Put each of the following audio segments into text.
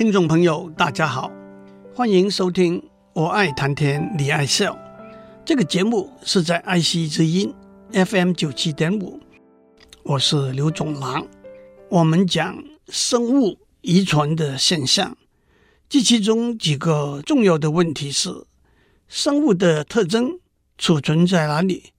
听众朋友，大家好，欢迎收听《我爱谈天，你爱笑》这个节目是在爱惜之音 FM 九七点五，我是刘总郎。我们讲生物遗传的现象，这其中几个重要的问题是：生物的特征储存在哪里？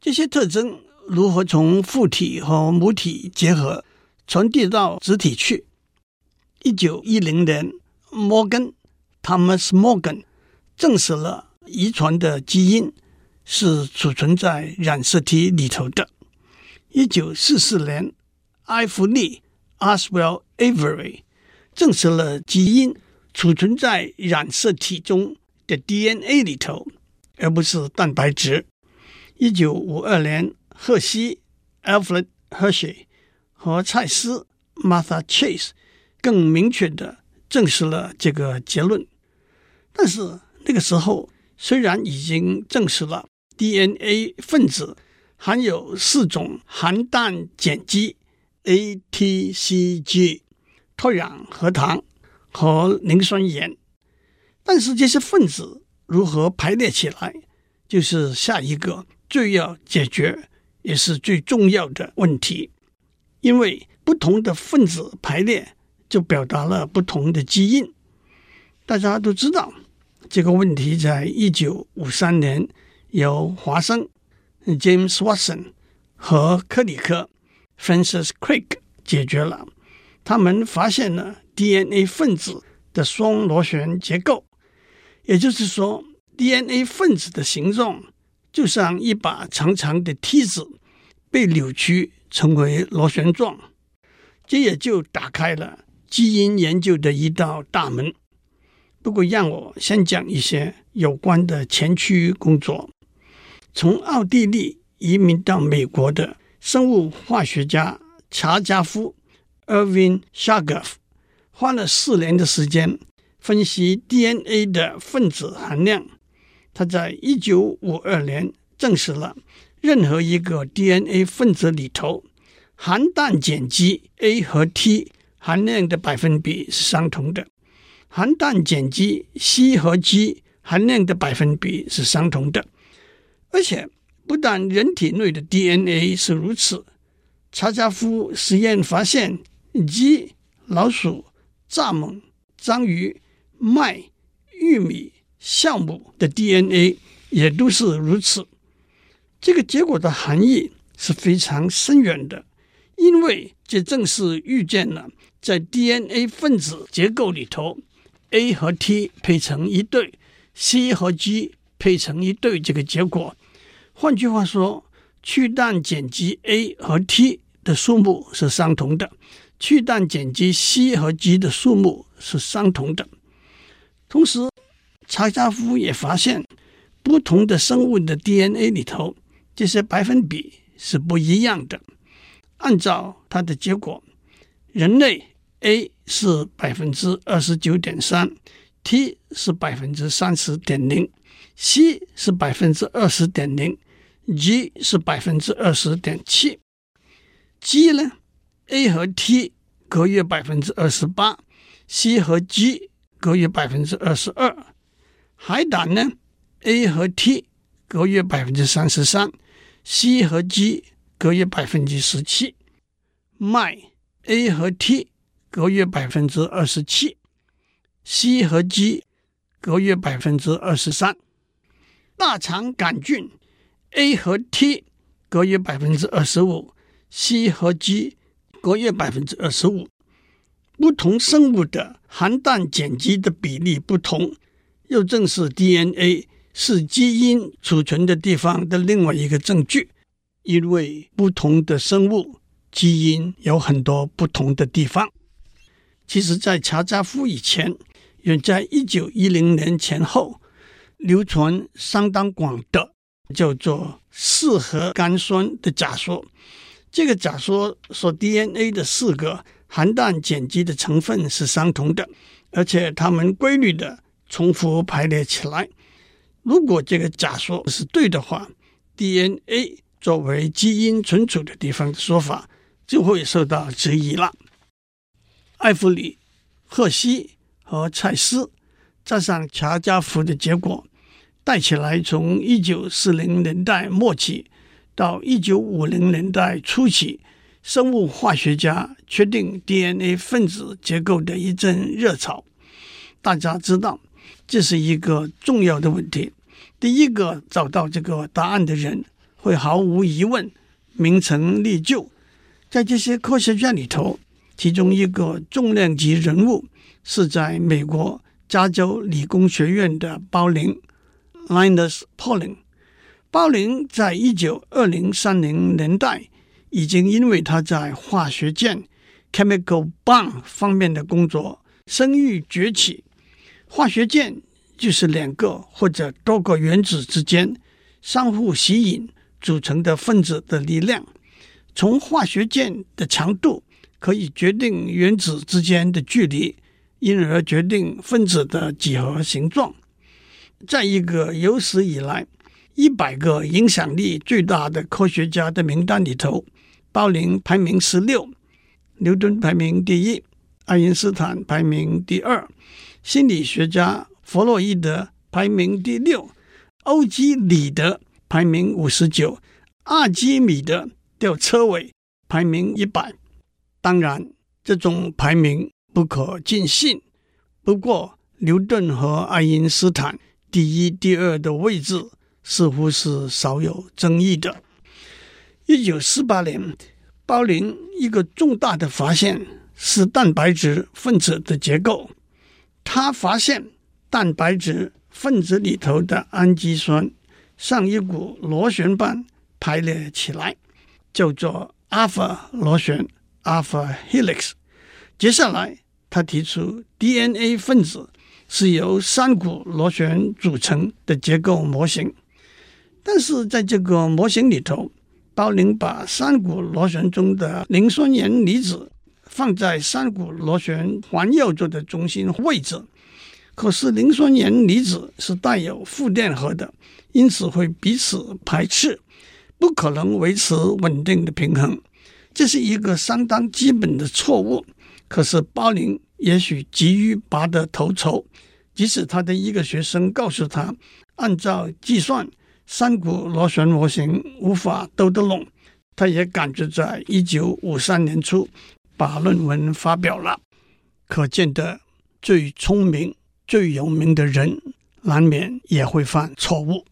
这些特征如何从父体和母体结合，传递到子体去？一九一零年，摩根 （Thomas Morgan） 证实了遗传的基因是储存在染色体里头的。一九四四年，埃弗利 （Aswell Avery） 证实了基因储存在染色体中的 DNA 里头，而不是蛋白质。一九五二年，赫西 （Alfred Hershey） 和蔡司 （Martha Chase）。更明确的证实了这个结论，但是那个时候虽然已经证实了 DNA 分子含有四种含氮碱基 A、T、C、G、脱氧核糖和磷酸盐，但是这些分子如何排列起来，就是下一个最要解决也是最重要的问题，因为不同的分子排列。就表达了不同的基因。大家都知道这个问题，在一九五三年由华生 James Watson 和克里克 Francis Crick 解决了。他们发现了 DNA 分子的双螺旋结构，也就是说，DNA 分子的形状就像一把长长的梯子被扭曲成为螺旋状，这也就打开了。基因研究的一道大门。不过，让我先讲一些有关的前驱工作。从奥地利移民到美国的生物化学家查加夫 （Erwin Chargaff） 花了四年的时间分析 DNA 的分子含量。他在一九五二年证实了，任何一个 DNA 分子里头含氮碱基 A 和 T。含量的百分比是相同的，含氮碱基 C 和 G 含量的百分比是相同的，而且不但人体内的 DNA 是如此，查加夫实验发现鸡、老鼠、蚱蜢、章鱼、麦、玉米、酵母的 DNA 也都是如此。这个结果的含义是非常深远的，因为这正是预见了。在 DNA 分子结构里头，A 和 T 配成一对，C 和 G 配成一对，这个结果，换句话说，去氮碱基 A 和 T 的数目是相同的，去氮碱基 C 和 G 的数目是相同的。同时，查加夫也发现，不同的生物的 DNA 里头，这些百分比是不一样的。按照他的结果，人类。A 是百分之二十九点三，T 是百分之三十点零，C 是百分之二十点零，G 是百分之二十点七。G 呢？A 和 T 各约百分之二十八，C 和 G 各约百分之二十二。海胆呢？A 和 T 各约百分之三十三，C 和 G 各约百分之十七。麦 A 和 T。各约百分之二十七，C 和 G 各约百分之二十三。大肠杆菌 A 和 T 各约百分之二十五，C 和 G 各约百分之二十五。不同生物的含氮碱基的比例不同，又正是 DNA 是基因储存的地方的另外一个证据。因为不同的生物基因有很多不同的地方。其实，在查加夫以前，远在一九一零年前后，流传相当广的叫做四核苷酸的假说。这个假说说 DNA 的四个含氮碱基的成分是相同的，而且它们规律的重复排列起来。如果这个假说是对的话，DNA 作为基因存储的地方的说法就会受到质疑了。艾弗里、赫西和蔡司，加上乔加福的结果，带起来从一九四零年代末期到一九五零年代初期，生物化学家确定 DNA 分子结构的一阵热潮。大家知道，这是一个重要的问题。第一个找到这个答案的人，会毫无疑问名成利就。在这些科学家里头，其中一个重量级人物是在美国加州理工学院的鲍林 （Linus Pauling）。鲍林在一九二零三零年代已经因为他在化学键 （chemical bond） 方面的工作声誉崛起。化学键就是两个或者多个原子之间相互吸引组成的分子的力量。从化学键的强度可以决定原子之间的距离，因而决定分子的几何形状。在一个有史以来一百个影响力最大的科学家的名单里头，鲍林排名十六，牛顿排名第一，爱因斯坦排名第二，心理学家弗洛伊德排名第六，欧几里得排名五十九，阿基米德。吊车尾排名一百，当然这种排名不可尽信。不过牛顿和爱因斯坦第一、第二的位置似乎是少有争议的。一九四八年，鲍林一个重大的发现是蛋白质分子的结构。他发现蛋白质分子里头的氨基酸像一股螺旋般排列起来。叫做 alpha 螺旋 alpha helix。接下来，他提出 DNA 分子是由三股螺旋组成的结构模型。但是在这个模型里头，鲍林把三股螺旋中的磷酸盐离子放在三股螺旋环绕着的中心位置。可是磷酸盐离子是带有负电荷的，因此会彼此排斥。不可能维持稳定的平衡，这是一个相当基本的错误。可是巴林也许急于拔得头筹，即使他的一个学生告诉他，按照计算三股螺旋模型无法兜得拢，他也赶着在一九五三年初把论文发表了。可见得最聪明、最有名的人，难免也会犯错误。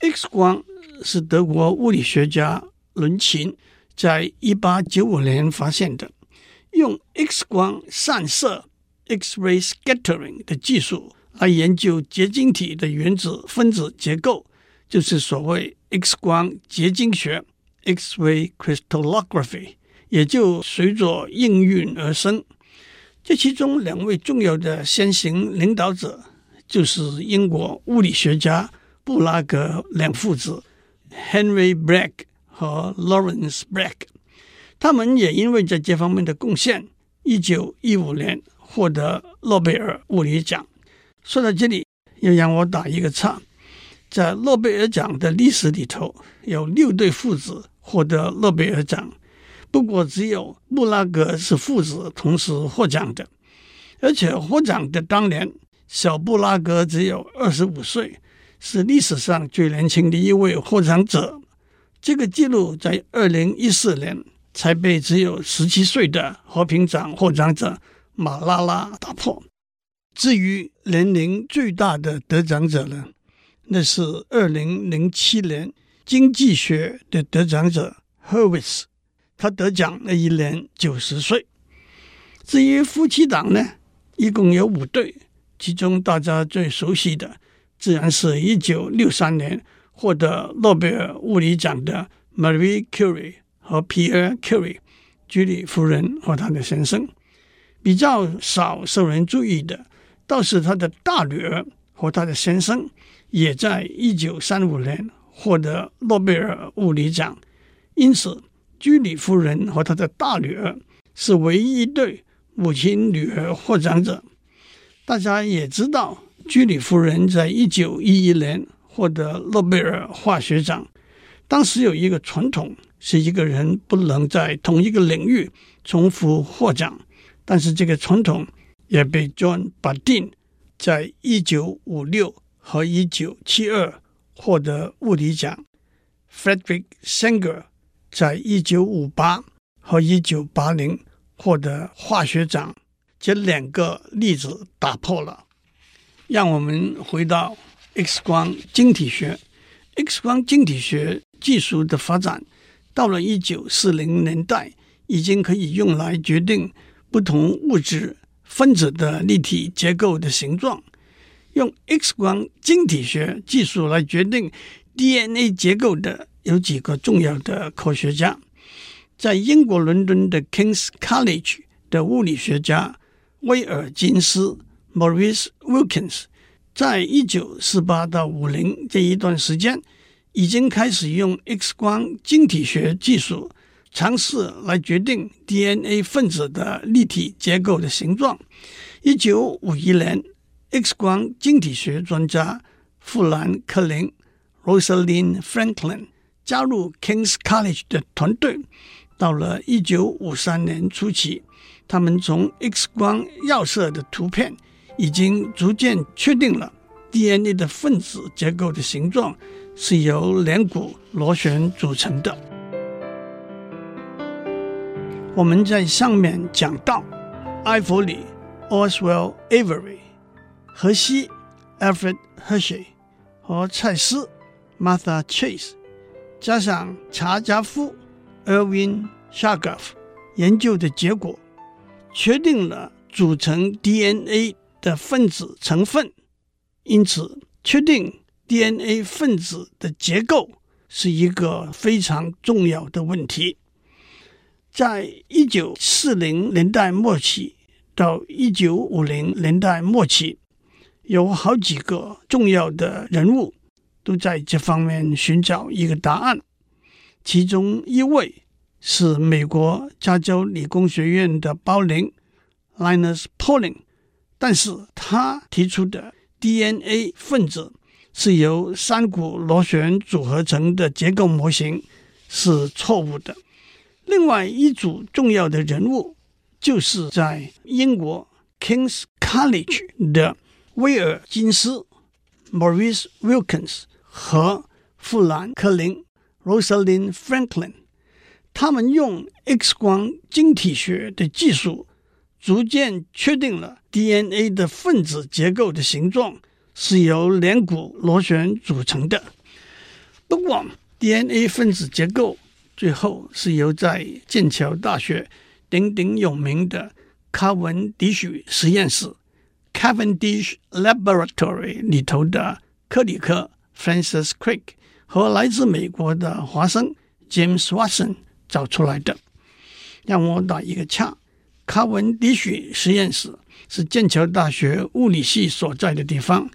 X 光。是德国物理学家伦琴在一八九五年发现的，用 X 光散射 （X-ray scattering） 的技术来研究结晶体的原子分子结构，就是所谓 X 光结晶学 （X-ray crystallography），也就随着应运而生。这其中两位重要的先行领导者，就是英国物理学家布拉格两父子。Henry Bragg 和 Lawrence Bragg，他们也因为在这方面的贡献，一九一五年获得诺贝尔物理奖。说到这里，又让我打一个岔，在诺贝尔奖的历史里头，有六对父子获得诺贝尔奖，不过只有布拉格是父子同时获奖的，而且获奖的当年，小布拉格只有二十五岁。是历史上最年轻的一位获奖者，这个记录在二零一四年才被只有十七岁的和平奖获奖者马拉拉打破。至于年龄最大的得奖者呢，那是二零零七年经济学的得奖者 Hurwitz，他得奖那一年九十岁。至于夫妻档呢，一共有五对，其中大家最熟悉的。自然是一九六三年获得诺贝尔物理奖的 Marie Curie 和 Pierre Curie，居里夫人和她的先生。比较少受人注意的，倒是他的大女儿和她的先生，也在一九三五年获得诺贝尔物理奖。因此，居里夫人和她的大女儿是唯一一对母亲女儿获奖者。大家也知道。居里夫人在一九一一年获得诺贝尔化学奖。当时有一个传统，是一个人不能在同一个领域重复获奖。但是这个传统也被 John Bardeen 在一九五六和一九七二获得物理奖，Frederick Sanger 在一九五八和一九八零获得化学奖。这两个例子打破了。让我们回到 X 光晶体学。X 光晶体学技术的发展，到了一九四零年代，已经可以用来决定不同物质分子的立体结构的形状。用 X 光晶体学技术来决定 DNA 结构的有几个重要的科学家，在英国伦敦的 King's College 的物理学家威尔金斯 Maurice Wilkins。在一九四八到五零这一段时间，已经开始用 X 光晶体学技术尝试来决定 DNA 分子的立体结构的形状。一九五一年，X 光晶体学专家富兰克林 （Rosalind Franklin） 加入 King's College 的团队。到了一九五三年初期，他们从 X 光绕射的图片。已经逐渐确定了 DNA 的分子结构的形状是由两股螺旋组成的。我们在上面讲到，艾弗里 （Oswald Avery）、荷西 （Alfred Hershey） 和蔡司 （Martha Chase） 加上查加夫 （Erwin Chargaff） 研究的结果，确定了组成 DNA。的分子成分，因此确定 DNA 分子的结构是一个非常重要的问题。在一九四零年代末期到一九五零年代末期，有好几个重要的人物都在这方面寻找一个答案。其中一位是美国加州理工学院的鲍林 （Linus Pauling）。但是他提出的 DNA 分子是由三股螺旋组合成的结构模型是错误的。另外一组重要的人物就是在英国 King's College 的威尔金斯 Maurice Wilkins 和富兰克林 Rosalind Franklin，他们用 X 光晶体学的技术。逐渐确定了 DNA 的分子结构的形状是由两股螺旋组成的。不过，DNA 分子结构最后是由在剑桥大学鼎鼎有名的卡文迪许实验室 （Cavendish Laboratory） 里头的克里克 （Francis Crick） 和来自美国的华生 （James Watson） 找出来的。让我打一个岔。卡文迪许实验室是剑桥大学物理系所在的地方。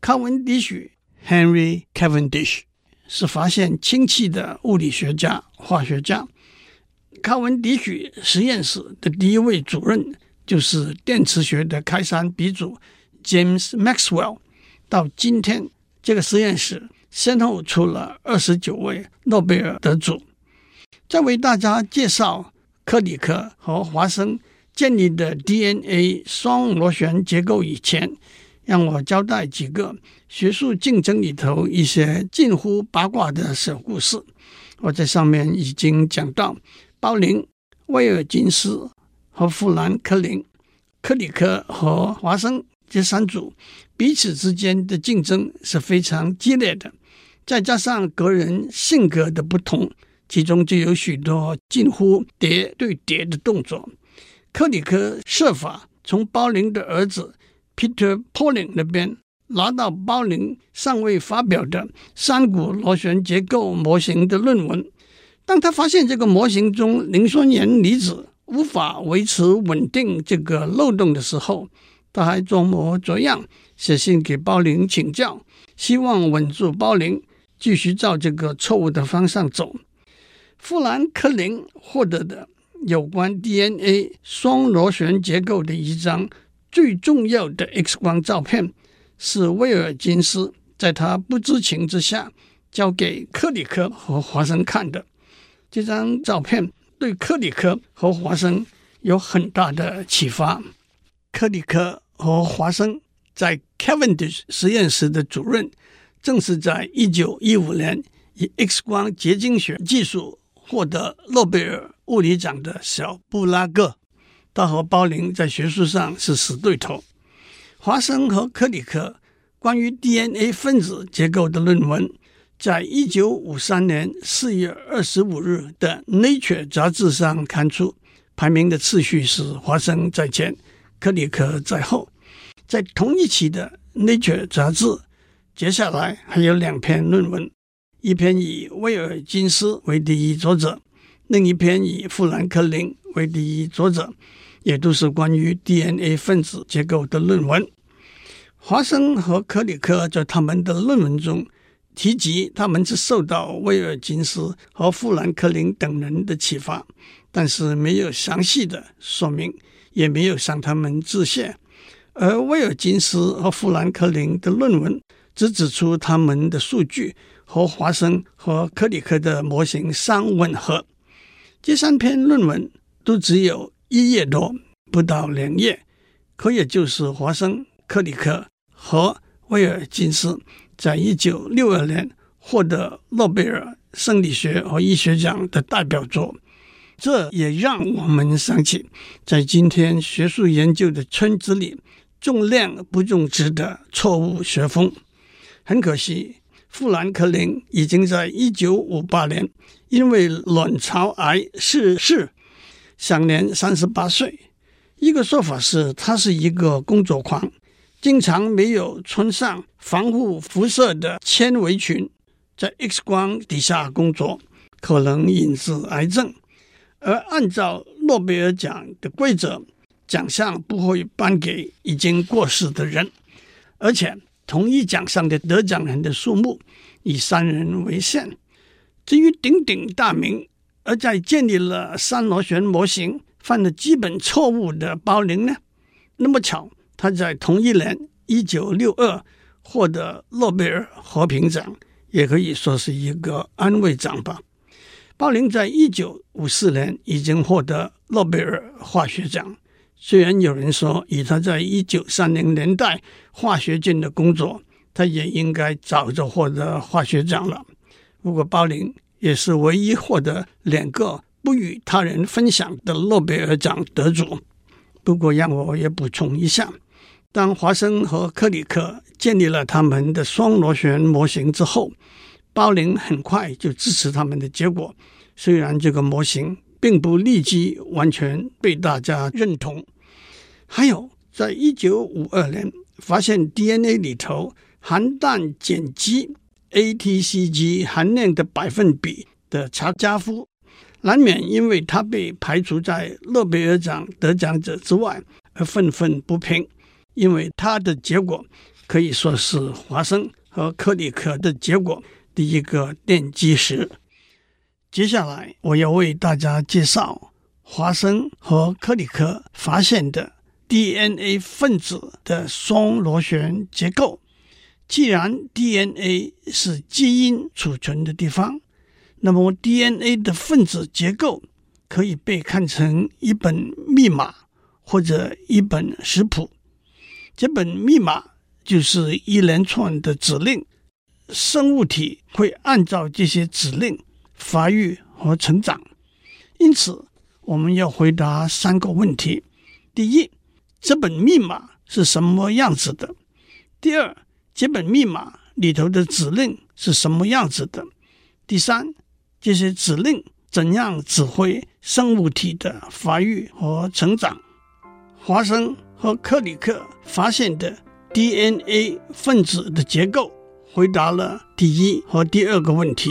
卡文迪许 （Henry Cavendish） 是发现氢气的物理学家、化学家。卡文迪许实验室的第一位主任就是电磁学的开山鼻祖 James Maxwell。到今天，这个实验室先后出了二十九位诺贝尔得主。再为大家介绍。克里克和华生建立的 DNA 双螺旋结构以前，让我交代几个学术竞争里头一些近乎八卦的小故事。我在上面已经讲到，鲍林、威尔金斯和富兰克林、克里克和华生这三组彼此之间的竞争是非常激烈的，再加上个人性格的不同。其中就有许多近乎叠对叠的动作。克里克设法从鲍林的儿子 Peter Pauling 那边拿到鲍林尚未发表的三股螺旋结构模型的论文。当他发现这个模型中磷酸盐离子无法维持稳定这个漏洞的时候，他还装模作样写信给鲍林请教，希望稳住鲍林继续照这个错误的方向走。富兰克林获得的有关 DNA 双螺旋结构的一张最重要的 X 光照片，是威尔金斯在他不知情之下交给克里克和华生看的。这张照片对克里克和华生有很大的启发。克里克和华生在 Cavendish 实验室的主任，正是在一九一五年以 X 光结晶学技术获得诺贝尔物理奖的小布拉格。他和鲍林在学术上是死对头。华生和克里克关于 DNA 分子结构的论文，在一九五三年四月二十五日的《Nature》杂志上刊出，排名的次序是华生在前，克里克在后。在同一期的《Nature》杂志，接下来还有两篇论文，一篇以威尔金斯为第一作者，另一篇以富兰克林为第一作者。也都是关于 DNA 分子结构的论文。华生和克里克在他们的论文中提及，他们是受到威尔金斯和富兰克林等人的启发，但是没有详细的说明，也没有向他们致谢。而威尔金斯和富兰克林的论文只指出他们的数据和华生和克里克的模型相吻合。这三篇论文都只有。一页多，不到两页，可也就是华生、克里克和威尔金斯在一九六二年获得诺贝尔生理学和医学奖的代表作。这也让我们想起，在今天学术研究的圈子里，重量不重质的错误学风。很可惜，富兰克林已经在一九五八年因为卵巢癌逝世。享年三十八岁。一个说法是，他是一个工作狂，经常没有穿上防护辐射的纤维裙，在 X 光底下工作，可能引致癌症。而按照诺贝尔奖的规则，奖项不会颁给已经过世的人，而且同一奖项的得奖人的数目以三人为限。至于鼎鼎大名，而在建立了三螺旋模型犯了基本错误的鲍林呢？那么巧，他在同一年一九六二获得诺贝尔和平奖，也可以说是一个安慰奖吧。鲍林在一九五四年已经获得诺贝尔化学奖，虽然有人说以他在一九三零年代化学界的工作，他也应该早就获得化学奖了。不过鲍林。也是唯一获得两个不与他人分享的诺贝尔奖得主。不过，让我也补充一下：当华生和克里克建立了他们的双螺旋模型之后，鲍林很快就支持他们的结果。虽然这个模型并不立即完全被大家认同。还有，在一九五二年发现 DNA 里头含氮碱基。ATCG 含量的百分比的查加夫，难免因为他被排除在诺贝尔奖得奖者之外而愤愤不平，因为他的结果可以说是华生和克里克的结果的一个奠基石。接下来我要为大家介绍华生和克里克发现的 DNA 分子的双螺旋结构。既然 DNA 是基因储存的地方，那么 DNA 的分子结构可以被看成一本密码或者一本食谱。这本密码就是一连串的指令，生物体会按照这些指令发育和成长。因此，我们要回答三个问题：第一，这本密码是什么样子的？第二，这本密码里头的指令是什么样子的？第三，这些指令怎样指挥生物体的发育和成长？华生和克里克发现的 DNA 分子的结构，回答了第一和第二个问题。